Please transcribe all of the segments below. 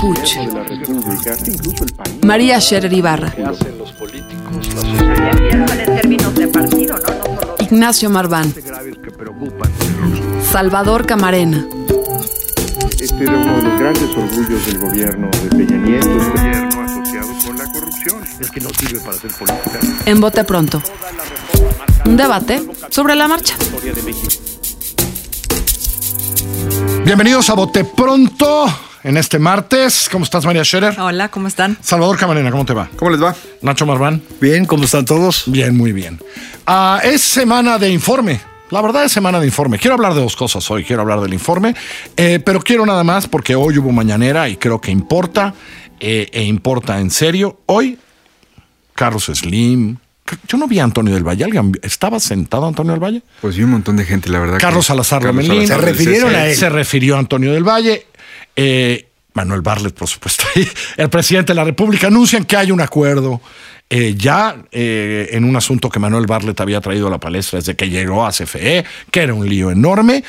Puch, María Scherer Ibarra, Ignacio Marván, Salvador Camarena. Este era uno de los grandes orgullos del gobierno de Peña Nieto. El gobierno asociado con la corrupción. Es que no sirve para hacer política. En Bote Pronto. Un debate sobre la marcha. Bienvenidos a Bote Pronto en este martes. ¿Cómo estás, María Scherer? Hola, ¿cómo están? Salvador Camarena, ¿cómo te va? ¿Cómo les va? Nacho Marván. Bien, ¿cómo están todos? Bien, muy bien. Ah, es semana de informe. La verdad es semana de informe. Quiero hablar de dos cosas hoy. Quiero hablar del informe, eh, pero quiero nada más porque hoy hubo mañanera y creo que importa, eh, e importa en serio. Hoy, Carlos Slim. Yo no vi a Antonio del Valle. ¿Alguien ¿Estaba sentado Antonio del Valle? Pues vi un montón de gente, la verdad. Carlos que- Salazar Carlos Lomelín. Salazar, Se refirieron a él. Se refirió a Antonio del Valle. Eh, Manuel Barlet, por supuesto. El presidente de la República anuncian que hay un acuerdo eh, ya eh, en un asunto que Manuel Barlet había traído a la palestra desde que llegó a CFE, que era un lío enorme.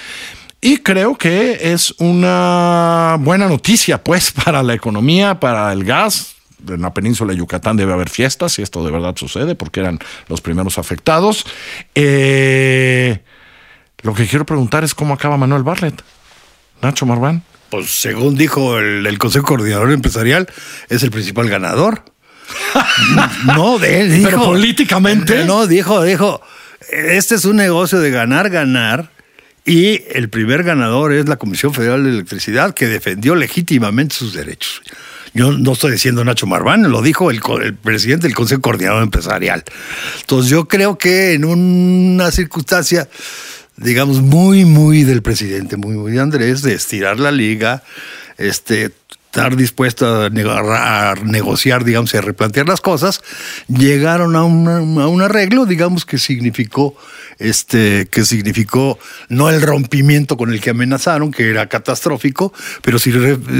Y creo que es una buena noticia, pues, para la economía, para el gas. En la península de Yucatán debe haber fiestas, si esto de verdad sucede, porque eran los primeros afectados. Lo que quiero preguntar es cómo acaba Manuel Barlet. Nacho Marván. Pues según dijo el, el Consejo Coordinador Empresarial, es el principal ganador. no, de él dijo. Pero políticamente. No, dijo, dijo, este es un negocio de ganar, ganar. Y el primer ganador es la Comisión Federal de Electricidad, que defendió legítimamente sus derechos. Yo no estoy diciendo Nacho Marván, lo dijo el presidente del Consejo Coordinador Empresarial. Entonces yo creo que en una circunstancia, digamos, muy, muy del presidente, muy, muy de Andrés, de estirar la liga, este, estar dispuesto a, a negociar, digamos, y a replantear las cosas, llegaron a, a un arreglo, digamos, que significó, este, que significó no el rompimiento con el que amenazaron, que era catastrófico, pero sí,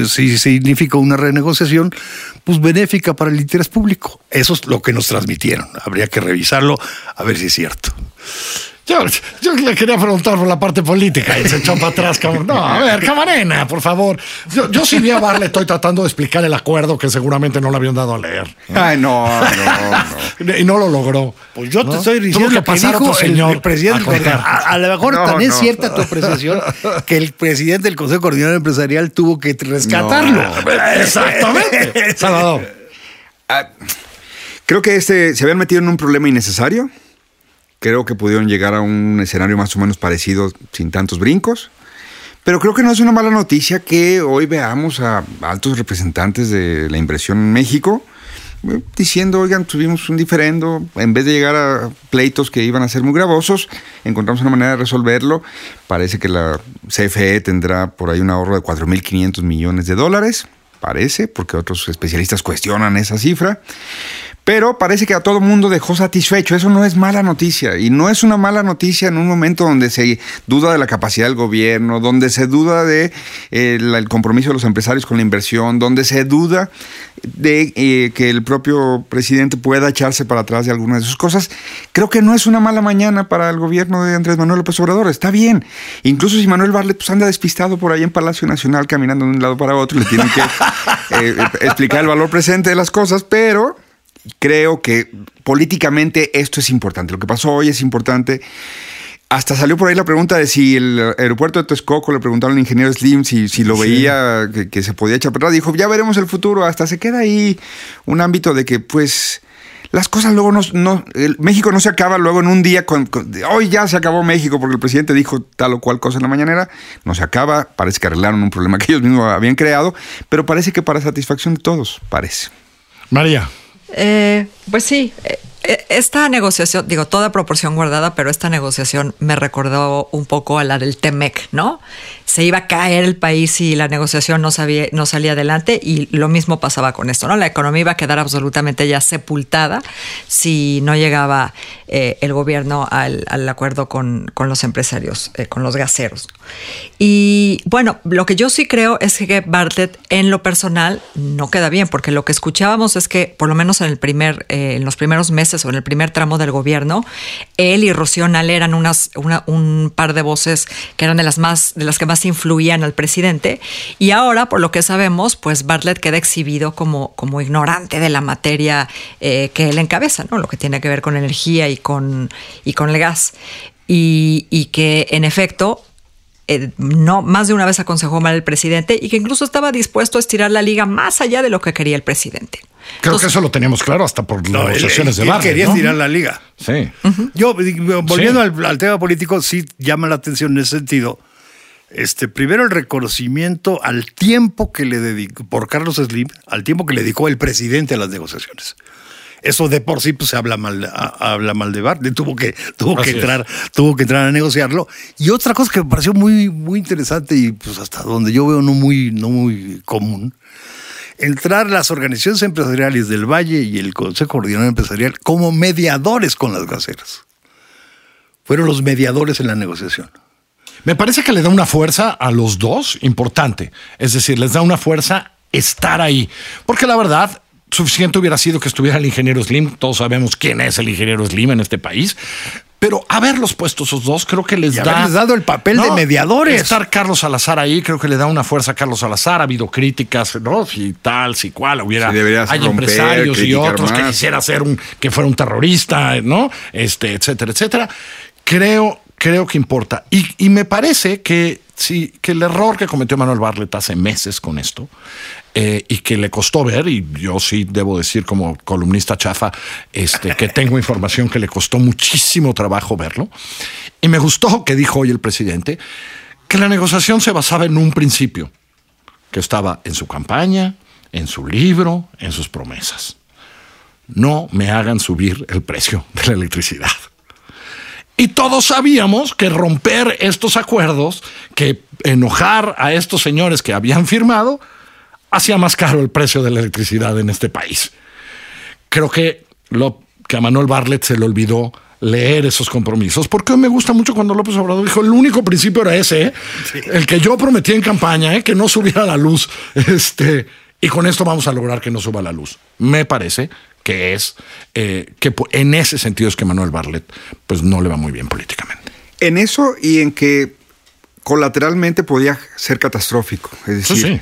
sí significó una renegociación, pues benéfica para el interés público. Eso es lo que nos transmitieron. Habría que revisarlo a ver si es cierto. Yo, yo le quería preguntar por la parte política y se echó para atrás. cabrón. No, a ver, Camarena, por favor. Yo, yo sí vi a Barlet, estoy tratando de explicar el acuerdo que seguramente no le habían dado a leer. Ay, no, no, no. Y no lo logró. Pues yo te estoy diciendo que lo que pasar dijo otro señor el, presidente. a contar. A, a lo mejor No, tan es cierta tu apreciación que el presidente del Consejo Coordinador Empresarial tuvo que rescatarlo. Exactamente. Salvador. Ah, creo que este se habían metido en un problema innecesario. Creo que pudieron llegar a un escenario más o menos parecido sin tantos brincos. Pero creo que no es una mala noticia que hoy veamos a altos representantes de la inversión en México eh, diciendo, oigan, tuvimos un diferendo, en vez de llegar a pleitos que iban a ser muy gravosos, encontramos una manera de resolverlo. Parece que la CFE tendrá por ahí un ahorro de 4.500 millones de dólares, parece, porque otros especialistas cuestionan esa cifra. Pero parece que a todo mundo dejó satisfecho. Eso no es mala noticia. Y no es una mala noticia en un momento donde se duda de la capacidad del gobierno, donde se duda de eh, el compromiso de los empresarios con la inversión, donde se duda de eh, que el propio presidente pueda echarse para atrás de algunas de sus cosas. Creo que no es una mala mañana para el gobierno de Andrés Manuel López Obrador. Está bien. Incluso si Manuel Barlet pues, anda despistado por ahí en Palacio Nacional caminando de un lado para otro, le tienen que eh, explicar el valor presente de las cosas, pero creo que políticamente esto es importante. Lo que pasó hoy es importante. Hasta salió por ahí la pregunta de si el aeropuerto de Texcoco le preguntaron al ingeniero Slim si, si lo veía que, que se podía echar para atrás. Dijo, ya veremos el futuro. Hasta se queda ahí un ámbito de que, pues, las cosas luego no. no el- México no se acaba luego en un día con, Hoy ya se acabó México porque el presidente dijo tal o cual cosa en la mañanera. No se acaba. Parece que arreglaron un problema que ellos mismos habían creado. Pero parece que para satisfacción de todos, parece. María. Eh, pues sí, eh, Esta negociación, digo, toda proporción guardada, pero esta negociación me recordó un poco a la del TEMEC, ¿no? Se iba a caer el país si la negociación no, salía adelante y lo mismo pasaba con esto, ¿no? La economía iba a quedar absolutamente ya sepultada si no llegaba eh, el gobierno al, acuerdo con, los empresarios, eh, con los gaseros. Y bueno, lo que yo sí creo es que Bartlett en lo personal no queda bien, porque lo que escuchábamos es que por lo menos en primer, eh, en los primeros meses o en el primer tramo del gobierno, él y Rocío Nale eran unas, una- un par de voces que eran de las más, de las que más influían al presidente. Y ahora, por lo que sabemos, pues Bartlett queda exhibido como, como ignorante de la materia eh, que él encabeza, ¿no? Lo que tiene que ver con energía y con, y con el gas. Y que en efecto eh, no más de una vez aconsejó mal el presidente y que incluso estaba dispuesto a estirar la liga más allá de lo que quería el presidente. Creo Entonces- que eso lo teníamos claro hasta por No, negociaciones él- de él quería ¿no? tirar la liga. Sí. Yo, volviendo Sí. al, al tema político, sí llama la atención en ese sentido. Este, primero el reconocimiento al tiempo que le dedicó, por Carlos Slim, al tiempo que le dedicó el presidente a las negociaciones. Eso de por sí pues, se habla mal, a- habla mal de Bartlett, tuvo que, tuvo que Así es. entrar, tuvo que entrar a negociarlo. Y otra cosa que me pareció muy, muy interesante y pues hasta donde yo veo no muy, no muy común, entrar las organizaciones empresariales del Valle y el Consejo Coordinador Empresarial como mediadores con las gaseras. Fueron los mediadores en la negociación. Me parece que le da una fuerza a los dos importante. Es decir, les da una fuerza estar ahí. Porque la verdad, suficiente hubiera sido que estuviera el ingeniero Slim. Todos sabemos quién es el ingeniero Slim en este país. Pero haberlos puesto esos dos, creo que les Y da. haberles dado el papel de mediadores. Estar Carlos Salazar ahí, creo que le da una fuerza a Carlos Salazar. Ha habido críticas, ¿no? Si tal, si cual, hubiera. Si deberías hay romper, empresarios y otros que quisiera ser un, que fuera un terrorista, ¿no? Este, etcétera, etcétera. Creo, creo que importa. Y, y me parece que sí, que el error que cometió Manuel Bartlett hace meses con esto, eh, y que le costó ver, y yo sí debo decir como columnista chafa, este, que tengo información que le costó muchísimo trabajo verlo. Y me gustó que dijo hoy el presidente que la negociación se basaba en un principio, que estaba en su campaña, en su libro, en sus promesas. No me hagan subir el precio de la electricidad. Y todos sabíamos que romper estos acuerdos, que enojar a estos señores que habían firmado, hacía más caro el precio de la electricidad en este país. Creo que, lo, que a Manuel Bartlett se le olvidó leer esos compromisos, porque hoy me gusta mucho cuando López Obrador dijo, el único principio era ese, ¿eh? el que yo prometí en campaña, ¿eh? que no subiera la luz, este, y con esto vamos a lograr que no suba la luz. Me parece que es, eh, que en ese sentido es que Manuel Bartlett, pues no le va muy bien políticamente. En eso y en que colateralmente podía ser catastrófico. Es Sí, decir, sí.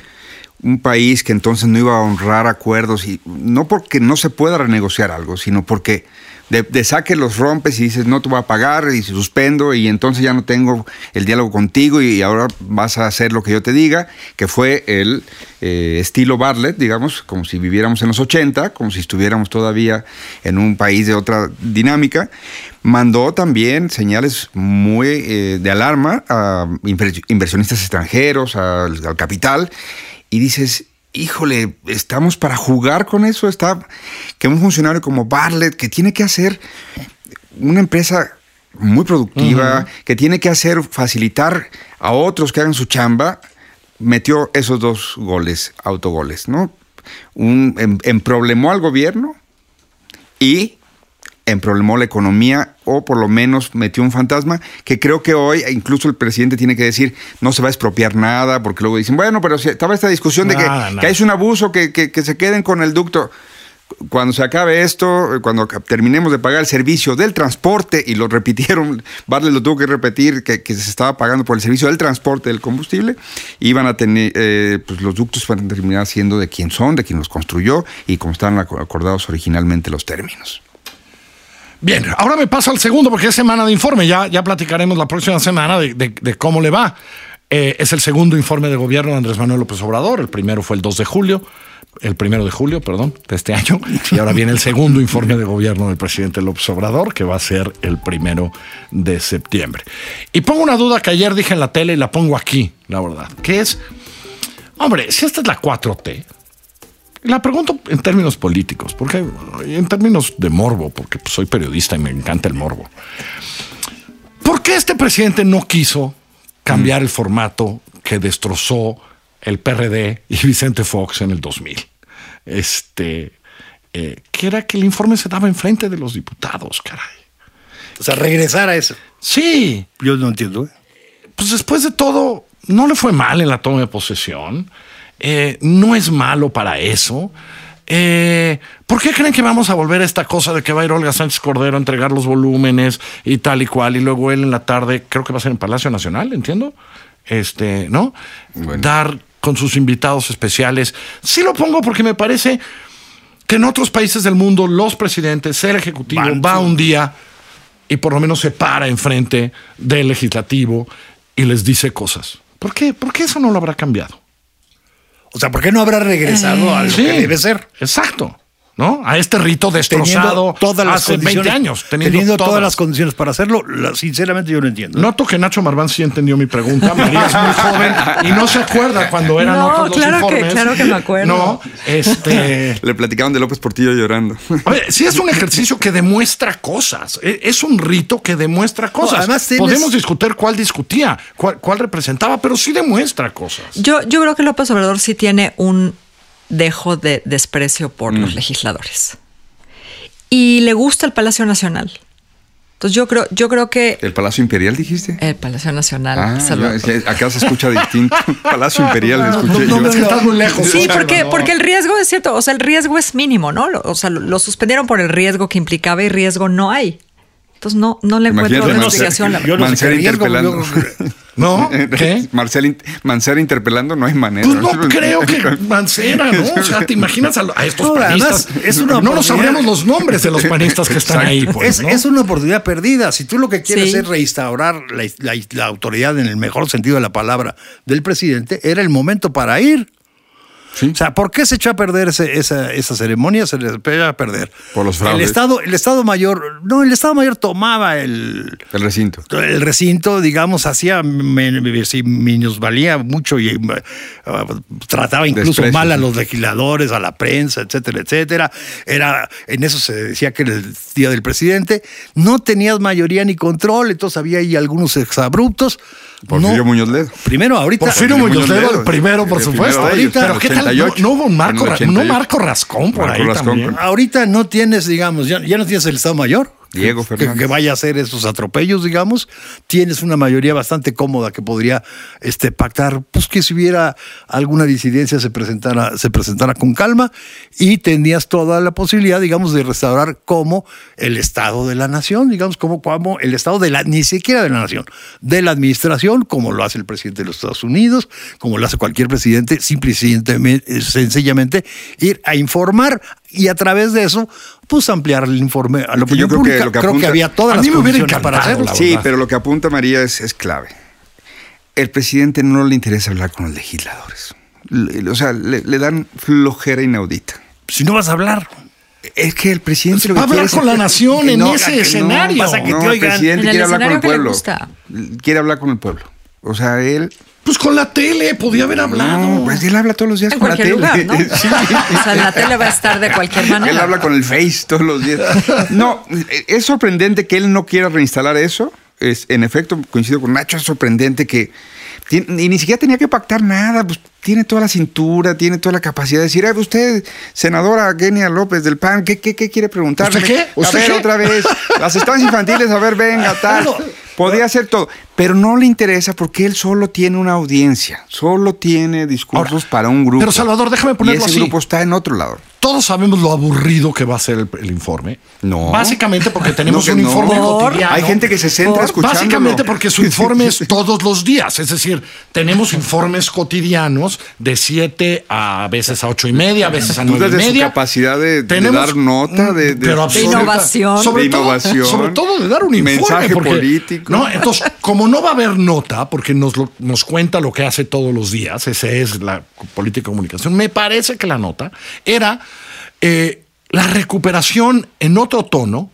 Un país que entonces no iba a honrar acuerdos y no porque no se pueda renegociar algo, sino porque de, de saque los rompes y dices no te voy a pagar y suspendo y entonces ya no tengo el diálogo contigo y ahora vas a hacer lo que yo te diga, que fue el eh, estilo Bartlett, digamos, como si viviéramos en los 80, como si estuviéramos todavía en un país de otra dinámica, mandó también señales muy eh, de alarma a inver- inversionistas extranjeros, al capital, y dices, híjole, estamos para jugar con eso, está que un funcionario como Bartlett, que tiene que hacer una empresa muy productiva, que tiene que hacer, facilitar a otros que hagan su chamba, metió esos dos goles, autogoles, ¿no? Un, em- emproblemó al gobierno y emproblemó la economía o por lo menos metió un fantasma que creo que hoy incluso el presidente tiene que decir no se va a expropiar nada porque luego dicen bueno pero si estaba esta discusión de que, Nada, que es un abuso que, que- que se queden con el ducto cuando se acabe esto, cuando terminemos de pagar el servicio del transporte, y lo repitieron, Bartlett lo tuvo que repetir, que, que se estaba pagando por el servicio del transporte del combustible, iban a tener, eh, pues los ductos van a terminar siendo de quién son, de quién los construyó, y como estaban aco- acordados originalmente los términos. Bien, ahora me paso al segundo porque es semana de informe. Ya, ya platicaremos la próxima semana de, cómo le va. Eh, es el segundo informe de gobierno de Andrés Manuel López Obrador. El primero fue el 2 de julio, el primero de julio, perdón, de este año. Y ahora viene el segundo informe de gobierno del presidente López Obrador, que va a ser el primero de septiembre. Y pongo una duda que ayer dije en la tele y la pongo aquí, la verdad, que es, hombre, si esta es la 4T, La pregunto en términos políticos, porque en términos de morbo, porque pues, soy periodista y me encanta el morbo. ¿Por qué este presidente no quiso cambiar el formato que destrozó el PRD y Vicente Fox en el 2000? Este, eh, que era que el informe se daba enfrente de los diputados, caray. O sea, regresar a eso. Sí, Yo no entiendo. ¿eh? pues después de todo, no le fue mal en la toma de posesión. Eh, no es malo para eso. Eh, ¿Por qué creen que vamos a volver a esta cosa de que va a ir Olga Sánchez Cordero a entregar los volúmenes y tal y cual? Y luego él en la tarde, creo que va a ser en Palacio Nacional, entiendo. Este, ¿no? Dar con sus invitados especiales. Sí lo pongo porque me parece que en otros países del mundo los presidentes, el ejecutivo, va un día y por lo menos se para enfrente del legislativo y les dice cosas. ¿Por qué? ¿Por qué eso no lo habrá cambiado? O sea, ¿por qué no habrá regresado a lo Sí, que debe ser? Exacto. ¿No? A este rito destrozado todas las hace 20 condiciones, años. Teniendo, todas. las condiciones para hacerlo, la- sinceramente yo no entiendo. Noto que Nacho Marván sí entendió mi pregunta. María es muy joven y no se acuerda cuando eran No, otros los claro que- informes. claro que me acuerdo. No, este. Le platicaban de López Portillo llorando. Oye, sí es un ejercicio que demuestra cosas. E- Es un rito que demuestra cosas. además tienes- Podemos discutir cuál discutía, cuál, cuál representaba, pero sí demuestra cosas. Yo, yo creo que López Obrador sí tiene un dejo de desprecio por los legisladores. Y le gusta el Palacio Nacional. Entonces yo creo, yo creo que ¿El Palacio Imperial dijiste? el Palacio Nacional. Ah, es que acá se escucha distinto. Palacio Imperial, escuché no, yo. es que estás muy lejos. Sí, porque, porque el riesgo es cierto, o sea, el riesgo es mínimo, ¿no? O sea, lo, lo suspendieron por el riesgo que implicaba y riesgo no hay. Entonces no, no le encuentro Imagínate, una no sé, explicación. la- yo no Mancera interpelando. yo- ¿No? ¿Qué? Marcel, Mancera interpelando, no hay manera. Pues no creo que Mancera, ¿no? O sea, te imaginas a, a estos No, panistas. es una no nos sabríamos los nombres de los panistas que están ahí. Pues, es, ¿no? es una oportunidad perdida. Si tú lo que quieres Sí. es reinstaurar la, la- la autoridad en el mejor sentido de la palabra del presidente, era el momento para ir. Sí. O sea, ¿por qué se echó a perder ese- esa, esa ceremonia? Se le echó a perder. Por los fraudes. El Estado, el Estado Mayor, no, el Estado Mayor tomaba el, El recinto. el recinto, digamos, hacía, minusvalía mucho y eh, trataba incluso Desprecio, mal a los legisladores, a la prensa, etcétera, etcétera. Era, en eso se decía que era el día del presidente. No tenías mayoría ni control, entonces había ahí algunos exabruptos. Porfirio No- Muñoz Ledo. Primero, ahorita. Porfirio Muñoz Muñoz Ledo, Ledo, el primero, por el supuesto. primero ellos, Pero ¿qué tal? No, 88, no hubo un Marco, en Ra- 88. no Marco Rascón por Marco ahí Rascón, también. Ahorita no tienes, digamos, ya, ya no tienes el Estado Mayor. Diego Fernández. Que, vaya a hacer esos atropellos, digamos. Tienes una mayoría bastante cómoda que podría este, pactar, pues que si hubiera alguna disidencia se presentara, se presentara con calma y tenías toda la posibilidad, digamos, de restaurar como el Estado de la Nación, digamos, como, como el Estado de la, ni siquiera de la Nación, de la administración, como lo hace el presidente de los Estados Unidos, como lo hace cualquier presidente, simple y sencillamente ir a informar y a través de eso, pues ampliar el informe a la Que yo creo que lo que creo que apunta- había todas A las mí me hubiera condiciones para hacerlo. Sí, pero lo que apunta María es, es clave. El presidente no le interesa hablar con los legisladores. Le- o sea, le, le dan flojera inaudita. Si no vas a hablar. Es que el presidente Pues va a hablar con la nación en ese escenario. pasa que no, te el oigan. presidente En el quiere hablar con el pueblo. Quiere hablar con el pueblo. O sea, él. Pues con la tele podía haber hablado. No, pues él habla todos los días En con la cualquier tele. lugar, ¿no? Sí. O sea, la tele va a estar de cualquier manera. Él habla con el Face todos los días. No, es sorprendente que él no quiera reinstalar eso. Es, en efecto, coincido con Nacho, es sorprendente que. tiene- y ni siquiera tenía que pactar nada, pues tiene toda la cintura, tiene toda la capacidad de decir, "Ay, usted, senadora Genia López del PAN, ¿qué, qué, qué quiere preguntar? ¿Usted qué? A ¿Usted ver, qué? otra vez, las estancias infantiles, a ver, venga, tal. Podría hacer todo, pero no le interesa porque él solo tiene una audiencia, solo tiene discursos Ahora, para un grupo. pero, Salvador, déjame ponerlo Y ese así. grupo está en otro lado. Todos sabemos lo aburrido que va a ser el, el informe. No. Básicamente porque tenemos No, un no. informe Por- cotidiano. Hay gente que se centra escuchándolo. Básicamente porque su informe es todos los días. Es decir, tenemos informes cotidianos de 7 a veces a 8 y media, a veces a 9 y desde su media. capacididad de- dar nota, de- de- pero de innovación. Sobre De todo, innovación, sobre todo de dar un informe. mensaje porque- político. ¿no? Entonces, como no va a haber nota, porque nos, lo- nos cuenta lo que hace todos los días, esa es la política de comunicación, me parece que la nota era eh, la recuperación en otro tono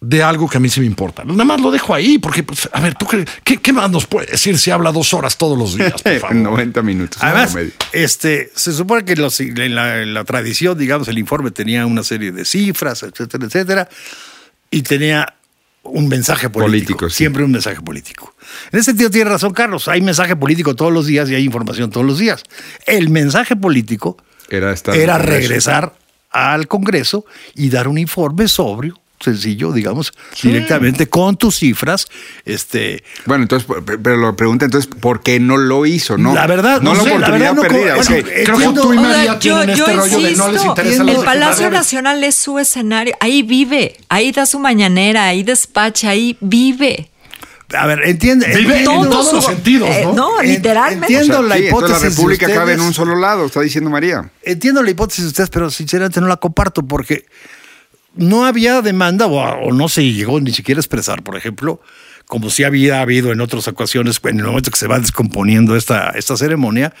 de algo que a mí sí me importa. Nada más lo dejo ahí, porque, pues, a ver, ¿tú qué, qué, qué más nos puede decir si habla dos horas todos los días? Por favor? 90 minutos. Además, este, se supone que los- en, la, en la tradición, digamos, el informe tenía una serie de cifras, etcétera, etcétera, y tenía un mensaje político. Político, sí. Siempre un mensaje político. En ese sentido tiene razón Carlos, hay mensaje político todos los días y hay información todos los días. El mensaje político Era, estar era regresar al Congreso y dar un informe sobrio, sencillo, digamos, directamente con tus cifras, este, Bueno, entonces, pero lo pregunta entonces, ¿por qué no lo hizo? No, La verdad, no, no la sé, la oportunidad verdad no perdida. bueno, Creo que tú y María tienen este rollo de no les insisto, interesa El Palacio. Nacional es su escenario. Ahí vive, ahí da su mañanera, ahí despacha, ahí vive. a ver, entiende. Vive en todos los sentidos, Eh, ¿no? En- literalmente. entiendo O sea, la sí, hipótesis la de República cabe en ustedes. un solo lado, está diciendo María. Entiendo la hipótesis de ustedes, pero sinceramente no la comparto porque no había demanda o, o no se llegó ni siquiera a expresar, por ejemplo, como si había habido en otras ocasiones, en el momento que se va descomponiendo esta, esta ceremonia,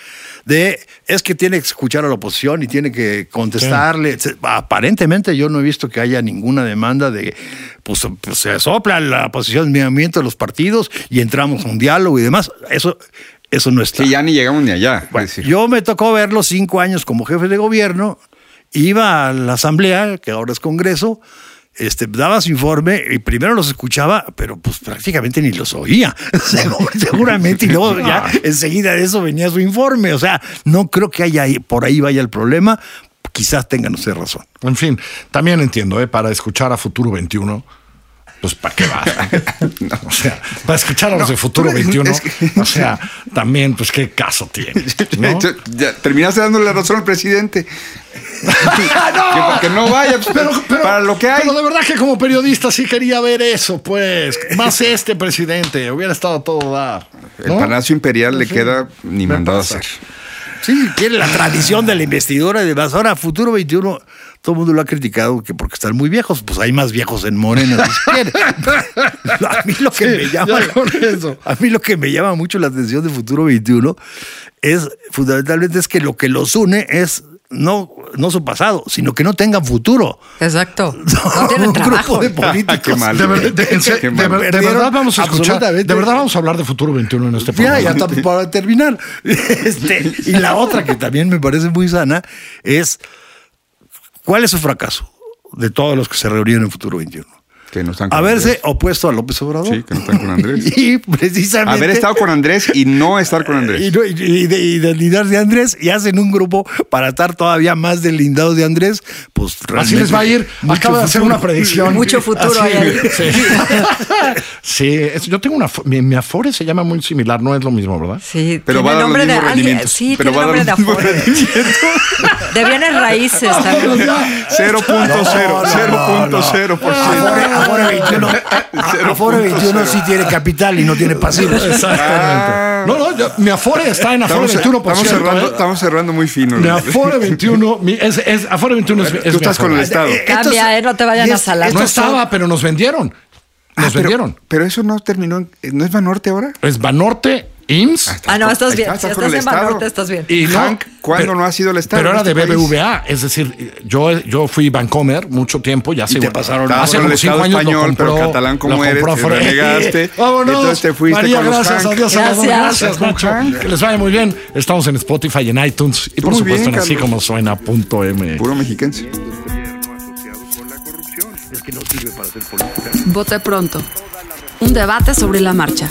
de es que tiene que escuchar a la oposición y tiene que contestarle. Aparentemente yo no he visto que haya ninguna demanda de, pues, pues, se sopla la movimiento de los partidos y entramos a un diálogo y demás. Eso, eso no está. Sí, ya ni llegamos ni allá. Bueno, yo me tocó verlo cinco años como jefe de gobierno, iba a la asamblea, que ahora es Congreso, este, daba su informe y primero los escuchaba, pero pues prácticamente ni los oía, seguramente, y luego ya enseguida de eso venía su informe. O sea, no creo que haya por ahí vaya el problema. Quizás tengan usted razón. En fin, también entiendo, ¿eh? Para escuchar a Futuro 21, pues ¿para qué vas? O sea, para escuchar a los de Futuro pero es- 21, es que- o sea, también, pues qué caso tiene. ¿no? Ya, terminaste dándole la razón al presidente. que porque no vaya, pues, Pero, pero- para lo que hay. pero de verdad que como periodista sí quería ver eso, pues. Más este presidente, hubiera estado todo dar. el. Palacio Imperial le queda ni mandado a hacer. Sí, tiene la tradición de la investidura y demás. Ahora, Futuro 21, todo el mundo lo ha criticado que porque están muy viejos, pues hay más viejos en quiere. A mí lo que Sí, me llama, eso. a mí lo que me llama mucho la atención de Futuro 21 es fundamentalmente es que lo que los une es no, no su pasado, sino que no tengan futuro. Exacto. No tienen un trabajo. grupo de políticos. Qué mal. De, ver- de- en se- Qué de mal. ver- de Perdieron verdad vamos a escuchar. De verdad vamos a hablar de Futuro 21 en este Ya, programa. ya está para terminar. Este, y la otra que también me parece muy sana es ¿cuál es su fracaso de todos los que se reunieron en Futuro 21? Que no están con Haberse Andrés. opuesto a López Obrador. Sí, que no están con Andrés. y precisamente. Haber estado con Andrés y no estar con Y, Andrés. no- y- y de, y de Andrés y hacen un grupo para estar todavía más deslindados de Andrés, pues Así les va a ir. Acaba de hacer una predicción. Mucho futuro Así, hay ahí. Sí, Sí, es- yo tengo una. Mi, mi Afore se llama muy similar, no es lo mismo, ¿verdad? Sí, Pero va a dar los mismos rendimientos. Sí, Pero tiene va a nombre de dar los mismos Afore. De bienes raíces también. 0.0, 0.0%. Afore 21, Afore 21 sí tiene capital y no tiene pasivos. Exactamente. No, no, yo- mi Afore está en Afore Estamos, 21%. estamos cerrando, ¿eh? estamos cerrando muy fino. Mi Afore 21, mi- es, es- Afore 21 es, es Tú mi estás con el Estado. Cambia, eh, no te vayan a salar. No estaba, pero nos vendieron. Nos Ah, pero, vendieron. pero eso no terminó. en- ¿No es Banorte ahora? Es Banorte, IMSS. Ah, no, estás bien. está, Si estás con estás el en estás bien. Y Hank, ¿cuándo no ha sido el Estado Pero era de país? BBVA, es decir, yo, yo fui Bancomer mucho tiempo, ya te pasaron hace como el cinco años español, pero catalán como lo eres, compró te renegaste, Vámonos. entonces te fuiste María, con los gracias, Hank. adiós, Gracias. gracias, Gracias, Nacho. Hank. Que les vaya muy bien. Estamos en Spotify y en iTunes y por Muy supuesto bien, en así como suena punto M. Puro mexiquense. gobierno asociado con la corrupción. Es que no sirve para hacer política. Vote pronto. Un debate sobre la marcha.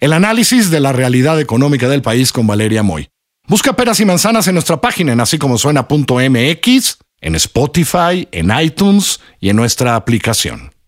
El análisis de la realidad económica del país con Valeria Moy. Busca peras y manzanas en nuestra página en así como suena.mx, en Spotify, en iTunes y en nuestra aplicación.